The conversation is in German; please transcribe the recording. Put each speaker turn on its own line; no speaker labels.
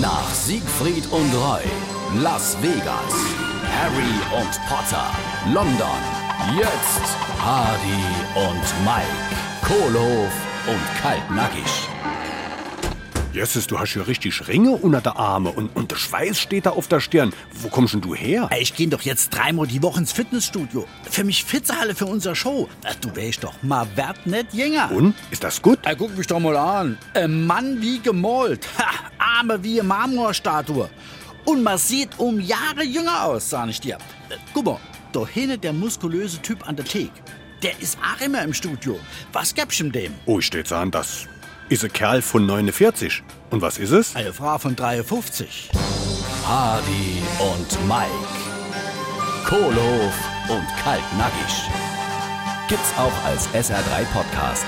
Nach Siegfried und Roy, Las Vegas, Harry und Potter, London, jetzt Hardy und Mike, Kohlhof und Kaltnackig.
Jesus, du hast ja richtig Ringe unter der Arme und, und der Schweiß steht da auf der Stirn. Wo kommst denn du her?
Ich gehe doch jetzt dreimal die Woche ins Fitnessstudio. Für mich Fitzehalle für unsere Show. Ach, Du weißt doch, mal werd nicht jünger.
Und? Ist das gut?
Ey, guck mich doch mal an. Ein Mann wie gemalt. Ha, Arme wie eine Marmorstatue. Und man sieht um Jahre jünger aus, sag ich dir. Äh, Guck mal, da hinten der muskulöse Typ an der Theke. Der ist auch immer im Studio. Was gibt's ihm dem?
Oh, ich steht's an, das ist ein Kerl von 49. Und was ist es?
Eine Frau von 53.
Hardy und Mike, Kohlhof und Kaltnackig. Gibt's auch als SR3 Podcast